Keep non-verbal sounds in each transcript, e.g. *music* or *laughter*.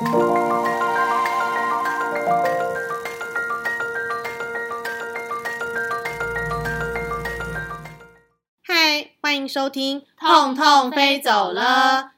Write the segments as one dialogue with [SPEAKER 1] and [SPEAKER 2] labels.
[SPEAKER 1] 嗨，欢迎收听《痛痛飞走了》，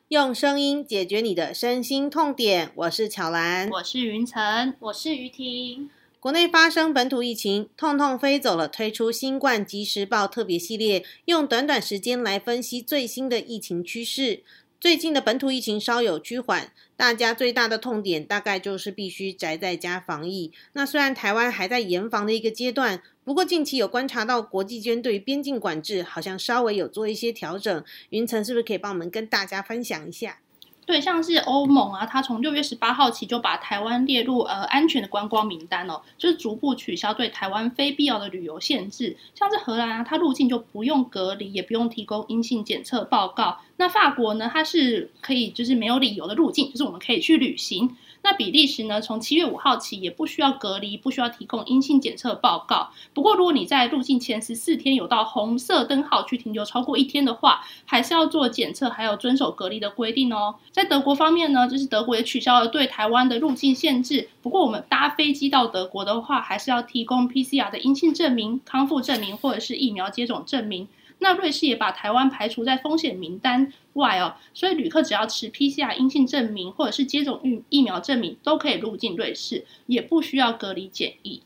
[SPEAKER 1] 用声音解决你的身心痛点。我是巧兰，
[SPEAKER 2] 我是云晨，
[SPEAKER 3] 我是于婷。
[SPEAKER 1] 国内发生本土疫情，痛痛飞走了，推出新冠即时报特别系列，用短短时间来分析最新的疫情趋势。最近的本土疫情稍有趋缓，大家最大的痛点大概就是必须宅在家防疫。那虽然台湾还在严防的一个阶段，不过近期有观察到国际间对边境管制好像稍微有做一些调整。云层是不是可以帮我们跟大家分享一下？
[SPEAKER 2] 对，像是欧盟啊，它从六月十八号起就把台湾列入呃安全的观光名单哦，就是逐步取消对台湾非必要的旅游限制。像是荷兰啊，它入境就不用隔离，也不用提供阴性检测报告。那法国呢，它是可以就是没有理由的入境，就是我们可以去旅行。那比利时呢？从七月五号起也不需要隔离，不需要提供阴性检测报告。不过，如果你在入境前十四天有到红色灯号去停留超过一天的话，还是要做检测，还有遵守隔离的规定哦。在德国方面呢，就是德国也取消了对台湾的入境限制。不过，我们搭飞机到德国的话，还是要提供 PCR 的阴性证明、康复证明或者是疫苗接种证明。那瑞士也把台湾排除在风险名单外哦，所以旅客只要持 PCR 阴性证明或者是接种疫疫苗证明，都可以入境瑞士，也不需要隔离检疫。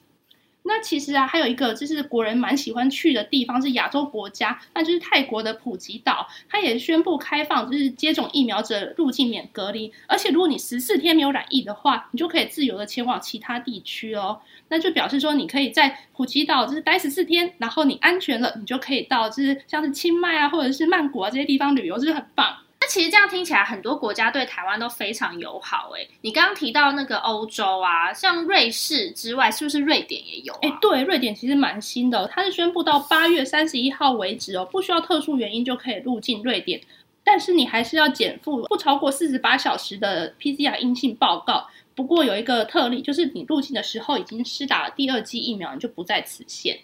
[SPEAKER 2] 那其实啊，还有一个就是国人蛮喜欢去的地方是亚洲国家，那就是泰国的普吉岛，它也宣布开放，就是接种疫苗者入境免隔离，而且如果你十四天没有染疫的话，你就可以自由的前往其他地区哦。那就表示说，你可以在普吉岛就是待十四天，然后你安全了，你就可以到就是像是清迈啊，或者是曼谷啊这些地方旅游，就是很棒。
[SPEAKER 3] 其实这样听起来，很多国家对台湾都非常友好。哎，你刚刚提到那个欧洲啊，像瑞士之外，是不是瑞典也有？
[SPEAKER 2] 哎，对，瑞典其实蛮新的，它是宣布到八月三十一号为止哦，不需要特殊原因就可以入境瑞典，但是你还是要减负不超过四十八小时的 PCR 阴性报告。不过有一个特例，就是你入境的时候已经施打了第二剂疫苗，你就不在此限。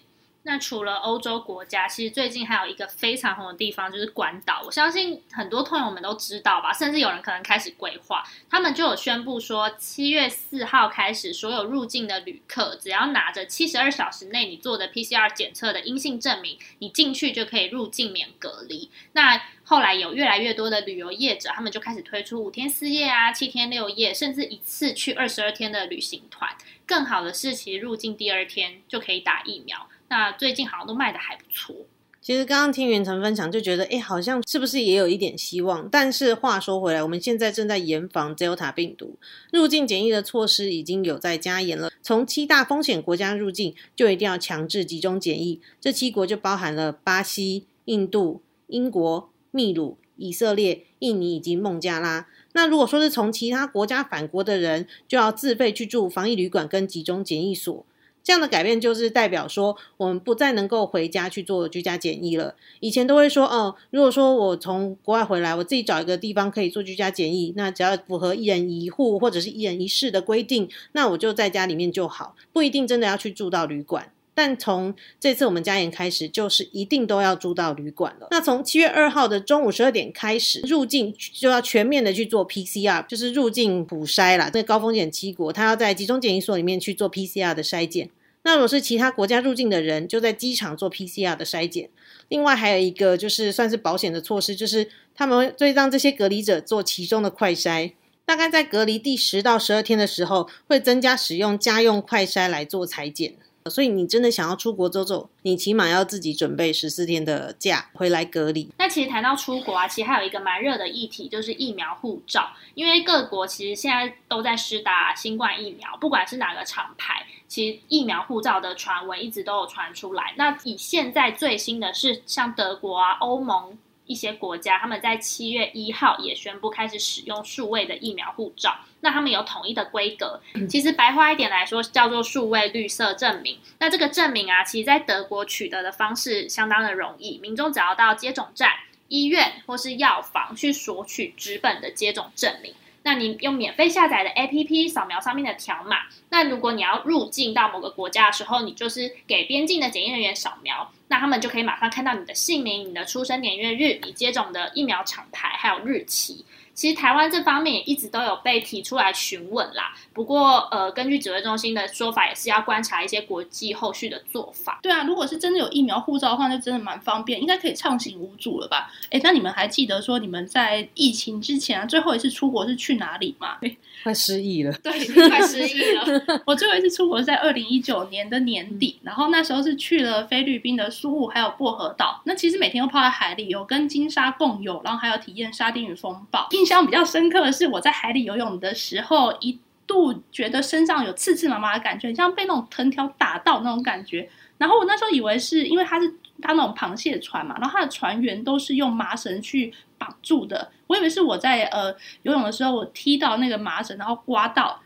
[SPEAKER 3] 那除了欧洲国家，其实最近还有一个非常红的地方，就是关岛。我相信很多朋友们都知道吧，甚至有人可能开始规划。他们就有宣布说，七月四号开始，所有入境的旅客只要拿着七十二小时内你做的 PCR 检测的阴性证明，你进去就可以入境免隔离。那后来有越来越多的旅游业者，他们就开始推出五天四夜啊、七天六夜，甚至一次去二十二天的旅行团。更好的是，其实入境第二天就可以打疫苗。那最近好像都卖的还不错。
[SPEAKER 1] 其实刚刚听袁成分享，就觉得哎，好像是不是也有一点希望？但是话说回来，我们现在正在严防 Delta 病毒，入境检疫的措施已经有在加严了。从七大风险国家入境，就一定要强制集中检疫。这七国就包含了巴西、印度、英国、秘鲁、以色列、印尼以及孟加拉。那如果说是从其他国家返国的人，就要自费去住防疫旅馆跟集中检疫所。这样的改变就是代表说，我们不再能够回家去做居家检疫了。以前都会说，哦，如果说我从国外回来，我自己找一个地方可以做居家检疫，那只要符合一人一户或者是一人一室的规定，那我就在家里面就好，不一定真的要去住到旅馆。但从这次我们加严开始，就是一定都要住到旅馆了。那从七月二号的中午十二点开始，入境就要全面的去做 PCR，就是入境普筛啦。那高风险七国，他要在集中检疫所里面去做 PCR 的筛检。那如果是其他国家入境的人，就在机场做 PCR 的筛检。另外还有一个就是算是保险的措施，就是他们会让这些隔离者做其中的快筛。大概在隔离第十到十二天的时候，会增加使用家用快筛来做裁剪。所以你真的想要出国走走，你起码要自己准备十四天的假回来隔离。
[SPEAKER 3] 那其实谈到出国啊，其实还有一个蛮热的议题，就是疫苗护照。因为各国其实现在都在施打新冠疫苗，不管是哪个厂牌，其实疫苗护照的传闻一直都有传出来。那以现在最新的是，像德国啊、欧盟。一些国家他们在七月一号也宣布开始使用数位的疫苗护照，那他们有统一的规格。其实白话一点来说，叫做数位绿色证明。那这个证明啊，其实在德国取得的方式相当的容易，民众只要到接种站、医院或是药房去索取纸本的接种证明。那你用免费下载的 APP 扫描上面的条码，那如果你要入境到某个国家的时候，你就是给边境的检疫人员扫描，那他们就可以马上看到你的姓名、你的出生年月日、你接种的疫苗厂牌还有日期。其实台湾这方面也一直都有被提出来询问啦。不过，呃，根据指挥中心的说法，也是要观察一些国际后续的做法。
[SPEAKER 2] 对啊，如果是真的有疫苗护照的话，那真的蛮方便，应该可以畅行无阻了吧？哎，那你们还记得说你们在疫情之前啊，最后一次出国是去哪里吗？*laughs*
[SPEAKER 1] 快失忆了，
[SPEAKER 3] 对，快失忆了。*laughs*
[SPEAKER 2] 我最后一次出国是在二零一九年的年底，然后那时候是去了菲律宾的苏雾还有薄荷岛。那其实每天都泡在海里，有跟金沙共游，然后还有体验沙丁鱼风暴。印印象比较深刻的是，我在海里游泳的时候，一度觉得身上有刺刺麻麻的感觉，很像被那种藤条打到那种感觉。然后我那时候以为是因为它是它那种螃蟹船嘛，然后它的船员都是用麻绳去绑住的。我以为是我在呃游泳的时候，我踢到那个麻绳，然后刮到，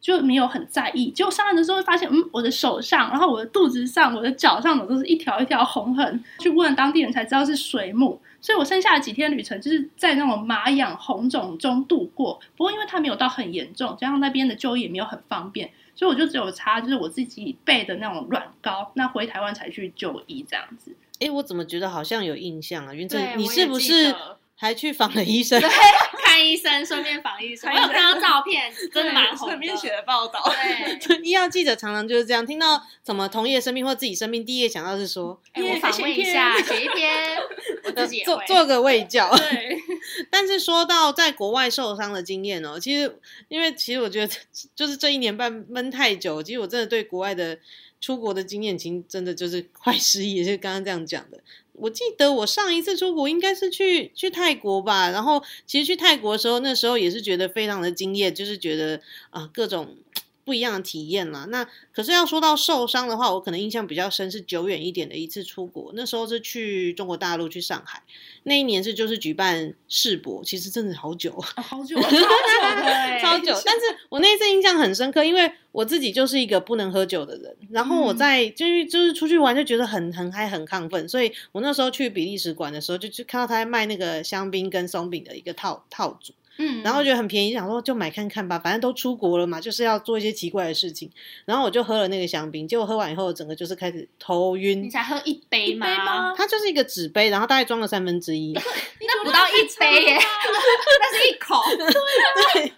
[SPEAKER 2] 就没有很在意。结果上岸的时候发现，嗯，我的手上，然后我的肚子上，我的脚上都是一条一条红痕。去问当地人才知道是水母。所以我剩下的几天旅程就是在那种麻痒红肿中度过。不过因为它没有到很严重，加上那边的就医也没有很方便，所以我就只有擦就是我自己备的那种软膏。那回台湾才去就医这样子。
[SPEAKER 1] 哎，我怎么觉得好像有印象啊？云正，你是不是
[SPEAKER 3] 得
[SPEAKER 1] 还去访了医生？
[SPEAKER 3] 对，*laughs* 看医生，顺便访医生。我有看到照片，真的蛮红的。
[SPEAKER 2] 的报道。
[SPEAKER 3] 对，*laughs*
[SPEAKER 1] 医药记者常常就是这样，听到什么同业生病或自己生病，第一个想到是说
[SPEAKER 3] 哎我访问一下，写一篇，我自己。*laughs*
[SPEAKER 1] 做做个卫教。
[SPEAKER 2] 对，
[SPEAKER 1] 但是说到在国外受伤的经验哦，其实因为其实我觉得就是这一年半闷太久，其实我真的对国外的出国的经验，其实真的就是快失忆，也是刚刚这样讲的。我记得我上一次出国应该是去去泰国吧，然后其实去泰国的时候，那时候也是觉得非常的惊艳，就是觉得啊、各种不一样的体验啦。那可是要说到受伤的话，我可能印象比较深是久远一点的一次出国，那时候是去中国大陆去上海，那一年是就是举办世博，其实真的好久。
[SPEAKER 2] 哦好久，*laughs* *laughs* 超久的
[SPEAKER 1] 超久，但是我那一次印象很深刻，因为我自己就是一个不能喝酒的人，然后我在就是就是出去玩就觉得很很嗨很亢奋，所以我那时候去比利时馆的时候，就去看到他在卖那个香槟跟松饼的一个套套组，
[SPEAKER 2] 嗯，
[SPEAKER 1] 然后觉得很便宜，想说就买看看吧，反正都出国了嘛，就是要做一些奇怪的事情，然后我就喝了那个香槟，结果喝完以后，整个就是开始头晕你。
[SPEAKER 3] 才喝一杯
[SPEAKER 2] 吗？
[SPEAKER 1] 它就是一个纸杯，然后大概装了三分之一，
[SPEAKER 3] 那不到一杯耶，*laughs* 那是一口。*laughs*
[SPEAKER 1] 对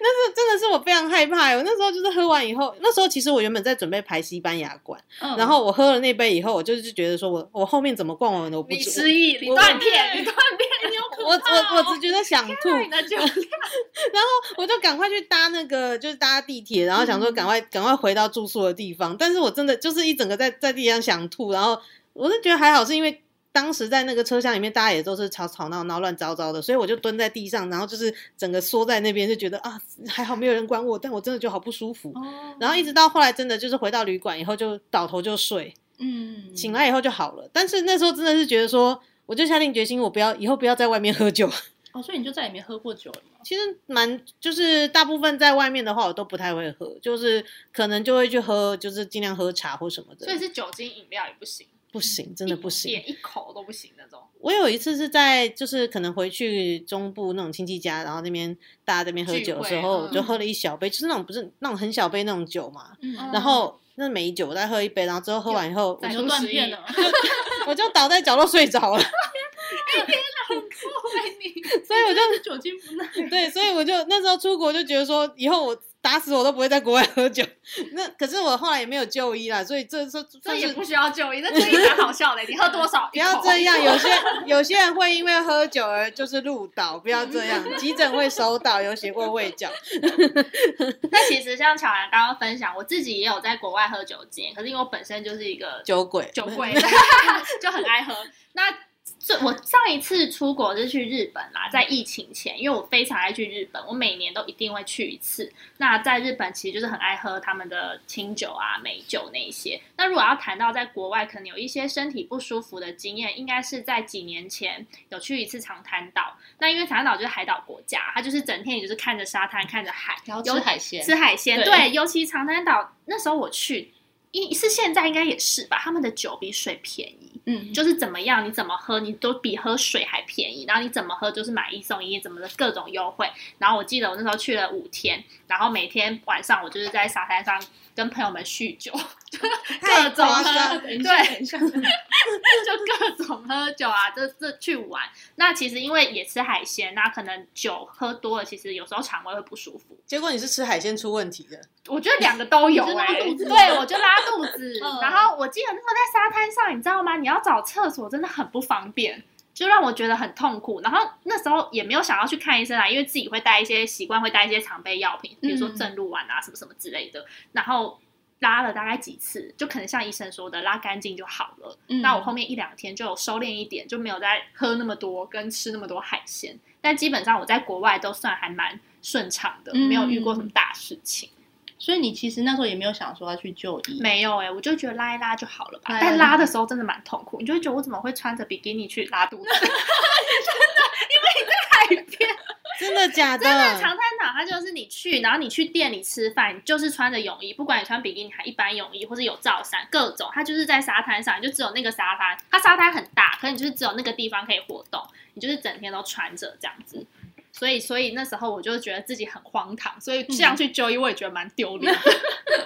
[SPEAKER 1] 那是真的是我非常害怕欸。我那时候就是喝完以后，那时候其实我原本在准备排西班牙馆，
[SPEAKER 2] 嗯
[SPEAKER 1] 然后我喝了那杯以后，我就是觉得说我我后面怎么逛完我不
[SPEAKER 3] 你
[SPEAKER 1] 知
[SPEAKER 3] 失忆，你断片，你断片，
[SPEAKER 1] 我我我只觉得想吐，
[SPEAKER 3] 你的酒量。*laughs*
[SPEAKER 1] 我就赶快去搭那个就是搭地铁，然后想说赶快赶快回到住宿的地方。但是我真的就是一整个在在地上想吐，然后我是觉得还好，是因为。当时在那个车厢里面，大家也都是吵吵闹闹、乱糟糟的，所以我就蹲在地上，然后就是整个缩在那边，就觉得啊，还好没有人管我，但我真的就好不舒服。
[SPEAKER 2] 哦
[SPEAKER 1] 然后一直到后来，真的就是回到旅馆以后，就倒头就睡，
[SPEAKER 2] 嗯，
[SPEAKER 1] 醒来以后就好了。但是那时候真的是觉得说，我就下定决心，我不要以后不要在外面喝酒。*laughs*
[SPEAKER 2] 哦，所以你就再也没喝过酒了吗？
[SPEAKER 1] 其实蛮就是大部分在外面的话，我都不太会喝，就是可能就会去喝，就是尽量喝茶或什么的。
[SPEAKER 3] 所以是酒精饮料也不行，
[SPEAKER 1] 不行，真的不行。
[SPEAKER 3] 点一口都不行那种。
[SPEAKER 1] 我有一次是在就是可能回去中部那种亲戚家，然后那边大家在那边喝酒的时候，就喝了一小杯，就是那种不是那种很小杯那种酒嘛。
[SPEAKER 2] 嗯
[SPEAKER 1] 然后那美酒，我再喝一杯，然后之后喝完以后，我就
[SPEAKER 2] 断片了。
[SPEAKER 1] 我就倒在角落睡着了。所以我就
[SPEAKER 2] 酒精不耐。
[SPEAKER 1] 对，所以我就那时候出国就觉得说，以后我打死我都不会在国外喝酒。那可是我后来也没有就医啦，所以这这
[SPEAKER 3] 这也不需要就医，这就医蛮好笑的。你喝多少？
[SPEAKER 1] 不要这样，有些有些人会因为喝酒而就是入岛，不要这样，急诊会收到有写过胃角。*laughs*
[SPEAKER 3] 那其实像巧兰刚刚分享，我自己也有在国外喝酒经验，可是因为我本身就是一个
[SPEAKER 1] 酒鬼，
[SPEAKER 3] 酒鬼 *laughs* *laughs* 就很爱喝。那这我上一次出国是去日本啦，在疫情前，因为我非常爱去日本，我每年都一定会去一次。那在日本其实就是很爱喝他们的清酒啊、美酒那一些。那如果要谈到在国外可能有一些身体不舒服的经验，应该是在几年前有去一次长滩岛。那因为长滩岛就是海岛国家，它就是整天也就是看着沙滩、看着海，
[SPEAKER 2] 然后吃海鲜，
[SPEAKER 3] 吃海鲜，
[SPEAKER 2] 对
[SPEAKER 3] 对，尤其长滩岛那时候我去，一是现在应该也是吧，他们的酒比水便宜，
[SPEAKER 2] 嗯，
[SPEAKER 3] 就是怎么样，你怎么喝，你都比喝水还便宜，然后你怎么喝就是买一送一，怎么的各种优惠。然后我记得我那时候去了五天，然后每天晚上我就是在沙滩上跟朋友们酗酒，*laughs* 各种喝，对 *laughs* 就各种喝酒啊，这这去玩。那其实因为也吃海鲜，那可能酒喝多了，其实有时候肠胃会不舒服。
[SPEAKER 1] 结果你是吃海鲜出问题的，
[SPEAKER 3] 我觉得两个都有 *laughs*
[SPEAKER 2] 拉
[SPEAKER 3] 哎、
[SPEAKER 2] 肚子
[SPEAKER 3] 对我就拉肚子。
[SPEAKER 2] 嗯
[SPEAKER 3] 然后我记得那时候在沙滩上，你知道吗？你要找厕所真的很不方便。就让我觉得很痛苦，然后那时候也没有想要去看医生啊，因为自己会带一些习惯，会带一些常备药品，比如说
[SPEAKER 2] 嗯
[SPEAKER 3] 正露丸啊什么什么之类的。然后拉了大概几次，就可能像医生说的，拉干净就好了。
[SPEAKER 2] 嗯
[SPEAKER 3] 那我后面一两天就有收敛一点，就没有再喝那么多跟吃那么多海鲜。但基本上我在国外都算还蛮顺畅的，
[SPEAKER 2] 嗯
[SPEAKER 3] 没有遇过什么大事情。
[SPEAKER 2] 所以你其实那时候也没有想说要去就医，
[SPEAKER 3] 没有哎、我就觉得拉一拉就好了吧。但拉的时候真的蛮痛苦，你就会觉得我怎么会穿着比基尼去拉肚子？*laughs* 真的，因为你在海边，
[SPEAKER 1] 真的假的？*laughs*
[SPEAKER 3] 真的长滩岛它就是你去，然后你去店里吃饭，你就是穿着泳衣，不管你穿比基尼还一般泳衣，或者有罩衫，各种，它就是在沙滩上，你就只有那个沙滩，它沙滩很大，可是你就是只有那个地方可以活动，你就是整天都穿着这样子。所以，所以那时候我就觉得自己很荒唐，所以这样去就医我也觉得蛮丢脸的。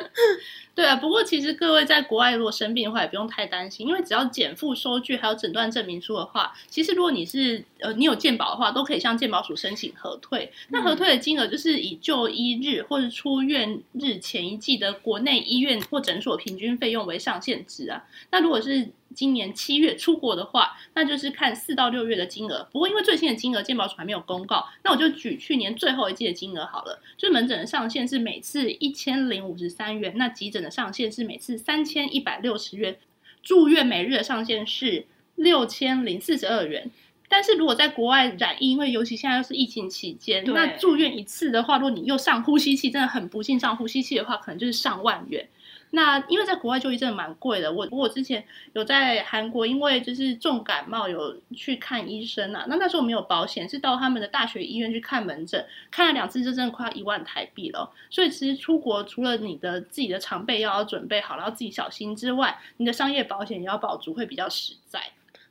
[SPEAKER 3] *laughs*
[SPEAKER 2] 对啊，不过其实各位在国外如果生病的话，也不用太担心，因为只要减负收据还有诊断证明书的话，其实如果你是呃你有健保的话，都可以向健保署申请核退。那核退的金额就是以就医日或者出院日前一季的国内医院或诊所平均费用为上限值啊。那如果是今年七月出国的话，那就是看四到六月的金额。不过因为最新的金额健保署还没有公告，那我就举去年最后一季的金额好了。就是门诊的上限是每次一千零五十三元，那急诊的上限是每次三千一百六十元，住院每日的上限是六千零四十二元。但是如果在国外染疫，因为尤其现在又是疫情期间，那住院一次的话，如果你又上呼吸器，真的很不幸上呼吸器的话，可能就是上万元。那因为在国外就医真的蛮贵的，我我之前有在韩国，因为就是重感冒有去看医生啊，那那时候我们有保险，是到他们的大学医院去看门诊，看了两次就真的快要一万台币了。所以其实出国除了你的自己的常备药要准备好，然后自己小心之外，你的商业保险也要保足，会比较实在。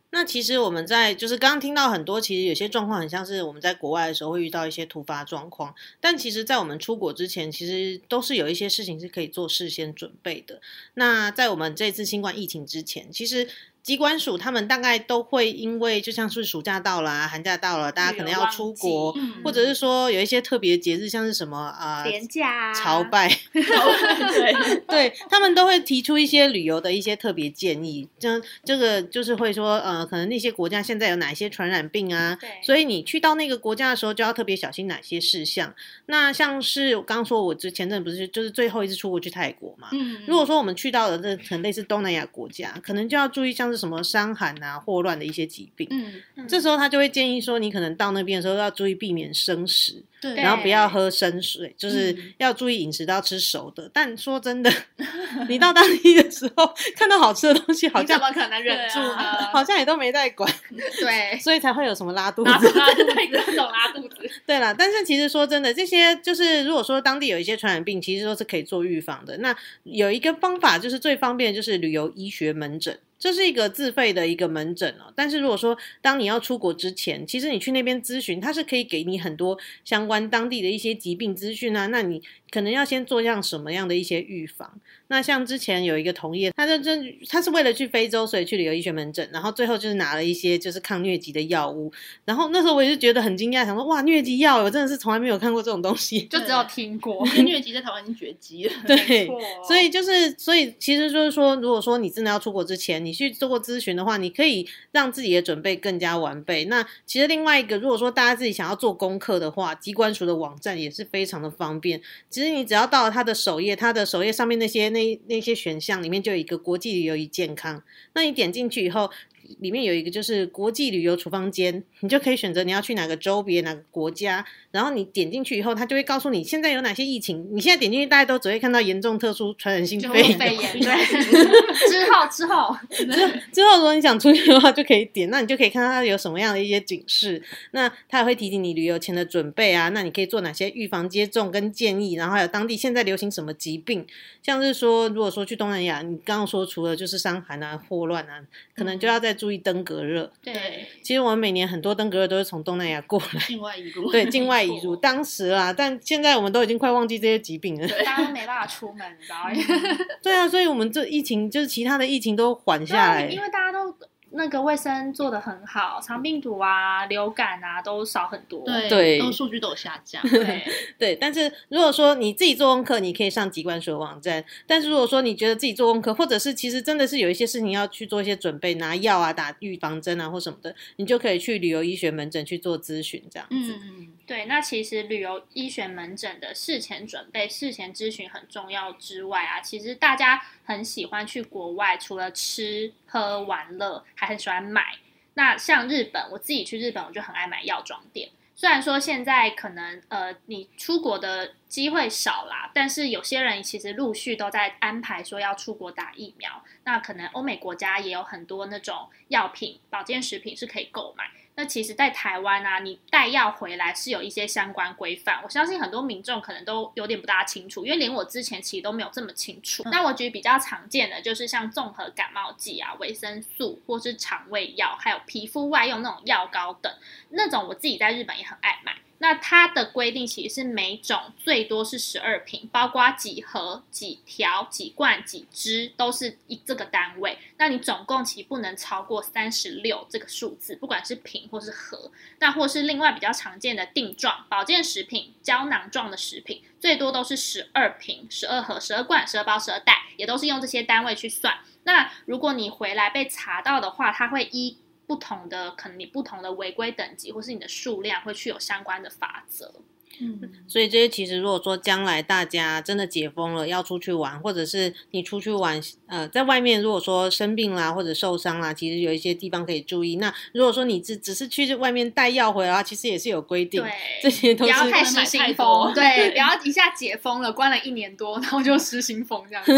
[SPEAKER 1] 那其实我们在就是刚刚听到很多，其实有些状况很像是我们在国外的时候会遇到一些突发状况，但其实，在我们出国之前，其实都是有一些事情是可以做事先准备的。那在我们这次新冠疫情之前，其实机关署他们大概都会因为就像是暑假到了、啊、寒假到了，大家可能要出国，
[SPEAKER 2] 嗯
[SPEAKER 1] 或者是说有一些特别节日，像是什么啊、呃、
[SPEAKER 3] 廉价啊
[SPEAKER 1] 朝拜 *laughs* *laughs*
[SPEAKER 2] 对，
[SPEAKER 1] 对他们都会提出一些旅游的一些特别建议，这这个就是会说，呃，可能那些国家现在有哪些传染病啊，所以你去到那个国家的时候就要特别小心哪些事项。那像是我刚刚说，我之前阵不是就是最后一次出国去泰国嘛，
[SPEAKER 2] 嗯，
[SPEAKER 1] 如果说我们去到了这很类似东南亚国家，可能就要注意像是什么伤寒啊、霍乱的一些疾病。
[SPEAKER 2] 嗯，
[SPEAKER 1] 这时候他就会建议说，你可能到那边的时候要注意避免生食，
[SPEAKER 2] 对，
[SPEAKER 1] 然后不要喝生水，就是
[SPEAKER 2] 嗯
[SPEAKER 1] 要注意饮食都要吃熟的。但说真的，*laughs* 你到当地的时候看到好吃的东西，好像
[SPEAKER 3] 怎么可能忍住呢？
[SPEAKER 1] 好像也都没在管，
[SPEAKER 3] 对，*laughs*
[SPEAKER 1] 所以才会有什么拉肚子。
[SPEAKER 3] 拉肚子，各种拉肚子。*laughs*
[SPEAKER 1] 对啦，但是其实说真的，这些就是如果说当地有一些传染病，其实都是可以做预防的。那有一个方法就是最方便，就是旅游医学门诊。这是一个自费的一个门诊哦，但是如果说当你要出国之前，其实你去那边咨询，他是可以给你很多相关当地的一些疾病资讯啊。那你可能要先做像什么样的一些预防？那像之前有一个同业，他就真他是为了去非洲，所以去旅游医学门诊，然后最后就是拿了一些就是抗疟疾的药物。然后那时候我也是觉得很惊讶，想说哇，疟疾药我真的是从来没有看过这种东西。
[SPEAKER 3] 就只有听过，*laughs*
[SPEAKER 2] 因为疟疾在台湾已经绝迹了。
[SPEAKER 1] 对所以就是，所以其实就是说，如果说你真的要出国之前，你去做过咨询的话，你可以让自己的准备更加完备。那其实另外一个，如果说大家自己想要做功课的话，机关署的网站也是非常的方便。其实你只要到了它的首页，它的首页上面那些那那些选项里面就有一个国际旅游与健康，那你点进去以后。里面有一个就是国际旅游处方间，你就可以选择你要去哪个州别、哪个国家，然后你点进去以后，它就会告诉你现在有哪些疫情。你现在点进去，大家都只会看到严重特殊传染性肺炎。*laughs*
[SPEAKER 3] 肺炎，对，之后之后，
[SPEAKER 1] 之后如果你想出去的话，就可以点，那你就可以看到它有什么样的一些警示。那它也会提醒你旅游前的准备啊，那你可以做哪些预防接种跟建议，然后还有当地现在流行什么疾病，像是说如果说去东南亚，你刚刚说除了就是伤寒啊、霍乱啊，可能就要再注意登革热。
[SPEAKER 2] 对，
[SPEAKER 1] 其实我们每年很多登革热都是从东南亚过来，
[SPEAKER 2] 境外移入，
[SPEAKER 1] 对，境外移入。当时啊，但现在我们都已经快忘记这些疾病了。
[SPEAKER 3] 大家都没办法出门，你知道吗？*laughs*
[SPEAKER 1] 对啊，所以我们这疫情就是其他的疫情都缓下来。
[SPEAKER 3] 因为大家都那个卫生做的很好，肠病毒啊、流感啊都少很多。
[SPEAKER 2] 对
[SPEAKER 1] 对
[SPEAKER 2] 都数据都有下降。*laughs*
[SPEAKER 3] 对
[SPEAKER 1] 对，但是如果说你自己做功课，你可以上疾管署的网站。但是如果说你觉得自己做功课，或者是其实真的是有一些事情要去做一些准备，拿药啊、打预防针啊或什么的，你就可以去旅游医学门诊去做咨询，这样子。
[SPEAKER 2] 嗯嗯，
[SPEAKER 3] 对，那其实旅游医学门诊的事前准备、事前咨询很重要之外啊，其实大家很喜欢去国外，除了吃喝玩乐，还很喜欢买。那像日本，我自己去日本，我就很爱买药妆店。虽然说现在可能呃你出国的机会少啦，但是有些人其实陆续都在安排说要出国打疫苗。那可能欧美国家也有很多那种药品、保健食品是可以购买。那其实，在台湾啊，你带药回来是有一些相关规范，我相信很多民众可能都有点不大清楚，因为连我之前其实都没有这么清楚。那我举比较常见的就是像综合感冒剂啊、维生素或是肠胃药，还有皮肤外用那种药膏等，那种我自己在日本也很爱买。那它的规定其实是每种最多是十二瓶，包括几盒、几条、几罐、几支都是一这个单位。那你总共其实不能超过三十六这个数字，不管是瓶或是盒。那或是另外比较常见的定状保健食品、胶囊状的食品，最多都是十二瓶、十二盒、十二罐、十二包、十二袋，也都是用这些单位去算。那如果你回来被查到的话，它会依不同的可能你不同的违规等级，或是你的数量，会去有相关的法则。
[SPEAKER 2] 嗯，
[SPEAKER 1] 所以这些其实如果说将来大家真的解封了，要出去玩，或者是你出去玩，呃，在外面如果说生病啦或者受伤啦，其实有一些地方可以注意。那如果说你只只是去外面带药回来的话，其实也是有规定，
[SPEAKER 3] 对，
[SPEAKER 1] 这些都是
[SPEAKER 3] 不要太失心疯，对，不要 *laughs* 一下解封了，关了一年多，然后就失心疯这样子。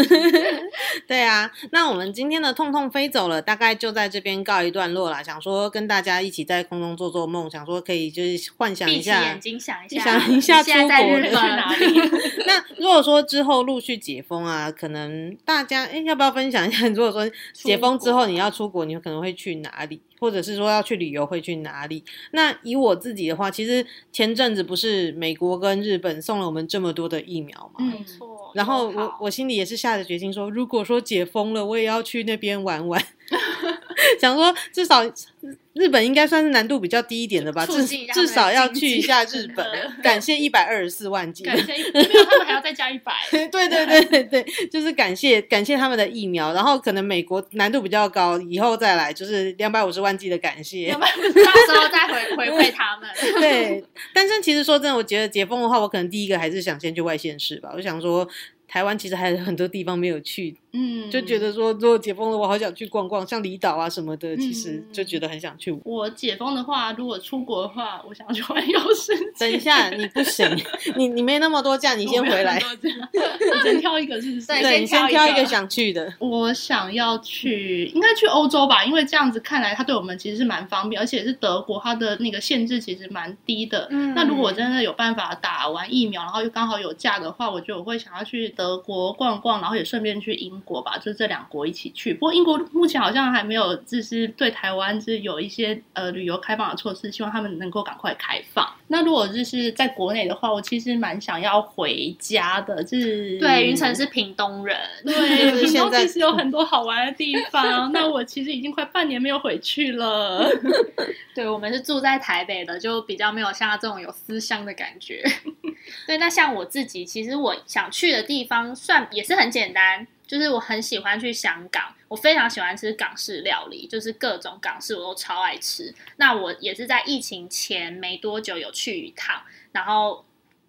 [SPEAKER 3] *laughs*
[SPEAKER 1] 对啊，那我们今天的痛痛飞走了，大概就在这边告一段落啦。想说跟大家一起在空中做做梦，想说可以就是幻想一下
[SPEAKER 3] 闭起眼，睛想一下，
[SPEAKER 1] 想 *laughs* 一下
[SPEAKER 3] 你现在在
[SPEAKER 1] 出国的
[SPEAKER 3] 日本
[SPEAKER 2] 去哪里？*laughs*
[SPEAKER 1] 那如果说之后陆续解封啊，可能大家哎要不要分享一下？*laughs* 如果说解封之后你要出国，你可能会去哪里？或者是说要去旅游会去哪里？那以我自己的话，其实前阵子不是美国跟日本送了我们这么多的疫苗嘛，
[SPEAKER 2] 嗯
[SPEAKER 3] 没错。
[SPEAKER 1] 然后我我心里也是下着决心说，如果说解封了，我也要去那边玩玩。想说至少日本应该算是难度比较低一点的吧，至至少要去一下日本。*laughs* 感谢一百二十四万剂。
[SPEAKER 2] 感谢，没有他们还要再加一百。*laughs*
[SPEAKER 1] 对对对对对，就是感谢感谢他们的疫苗，然后可能美国难度比较高，以后再来就是两百五十万剂的感谢。
[SPEAKER 3] 到时候再回回馈他们。*laughs*
[SPEAKER 1] 对，但是其实说真的，我觉得解封的话，我可能第一个还是想先去外县市吧。我想说，台湾其实还有很多地方没有去，
[SPEAKER 2] 嗯，
[SPEAKER 1] 就觉得说如果解封了，我好想去逛逛，像离岛啊什么的，其实
[SPEAKER 2] 嗯
[SPEAKER 1] 就觉得很想去。
[SPEAKER 2] 我解封的话，如果出国的话，我想要去环游世界。
[SPEAKER 1] 等一下，你不行，*laughs* 你你没那么多假，你先回来。*laughs*
[SPEAKER 2] 先挑一个是不是？
[SPEAKER 3] 对
[SPEAKER 1] 先
[SPEAKER 3] 先挑一个
[SPEAKER 1] 挑一个想去的。
[SPEAKER 2] 我想要去，应该去欧洲吧，因为这样子看来，它对我们其实是蛮方便，而且是德国，它的那个限制其实蛮低的。
[SPEAKER 3] 嗯
[SPEAKER 2] 那如果我真的有办法打完疫苗，然后又刚好有假的话，我觉得我会想要去德国逛逛，然后也顺便去英国吧，就这两国一起去。不过英国目前好像还没有，就是对台湾就是有一些呃旅游开放的措施，希望他们能够赶快开放。那如果就是在国内的话，我其实蛮想要回家的，就是
[SPEAKER 3] 对，云城是屏东人，
[SPEAKER 2] 对，*laughs* 屏东其实有很多好玩的地 *laughs* 方。那我其实已经快半年没有回去了。*laughs*
[SPEAKER 3] 对我们是住在台北的，就比较没有像他这种有思乡的感觉。对，那像我自己，其实我想去的地方算也是很简单，就是我很喜欢去香港，我非常喜欢吃港式料理，就是各种港式我都超爱吃。那我也是在疫情前没多久有去一趟，然后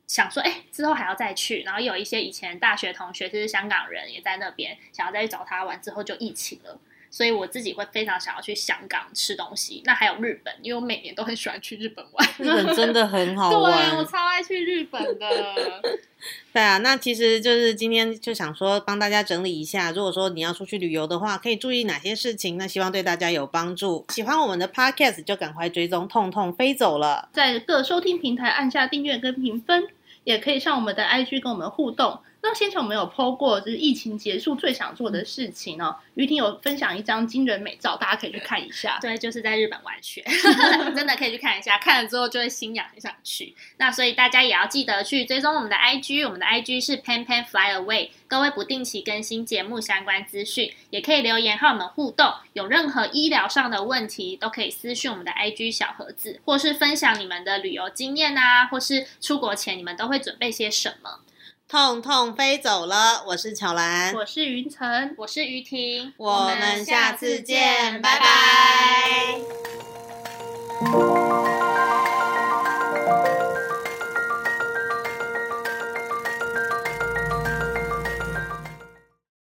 [SPEAKER 3] 想说，哎、之后还要再去。然后有一些以前大学同学就是香港人，也在那边，想要再去找他玩，之后就疫情了。所以我自己会非常想要去香港吃东西。那还有日本，因为我每年都很喜欢去日本玩。
[SPEAKER 1] 日本真的很好 *laughs*
[SPEAKER 3] 对，我。超爱去日本的。*laughs*
[SPEAKER 1] 对啊，那其实就是今天就想说帮大家整理一下，如果说你要出去旅游的话，可以注意哪些事情？那希望对大家有帮助。喜欢我们的 podcast 就赶快追踪，痛痛飞走了。
[SPEAKER 2] 在各收听平台按下订阅跟评分，也可以上我们的 IG 跟我们互动。那那先前我们有 PO 过，就是疫情结束最想做的事情哦。于婷有分享一张惊人美照，大家可以去看一下。
[SPEAKER 3] 对，就是在日本玩雪，*laughs* 真的可以去看一下，看了之后就会心痒，很想去。那所以大家也要记得去追踪我们的 IG，我们的 IG 是 Pan Pan Fly Away，各位不定期更新节目相关资讯，也可以留言和我们互动。有任何医疗上的问题，都可以私讯我们的 IG 小盒子，或是分享你们的旅游经验啊，或是出国前你们都会准备些什么。
[SPEAKER 1] 痛痛飞走了，我是巧兰，
[SPEAKER 2] 我是云晨，
[SPEAKER 3] 我是于婷，
[SPEAKER 1] 我们下次见，拜拜。